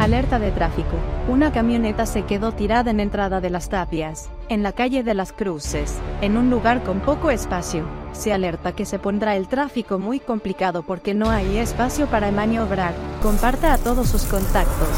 Alerta de tráfico. Una camioneta se quedó tirada en entrada de las tapias, en la calle de las Cruces, en un lugar con poco espacio. Se alerta que se pondrá el tráfico muy complicado porque no hay espacio para maniobrar. Comparta a todos sus contactos.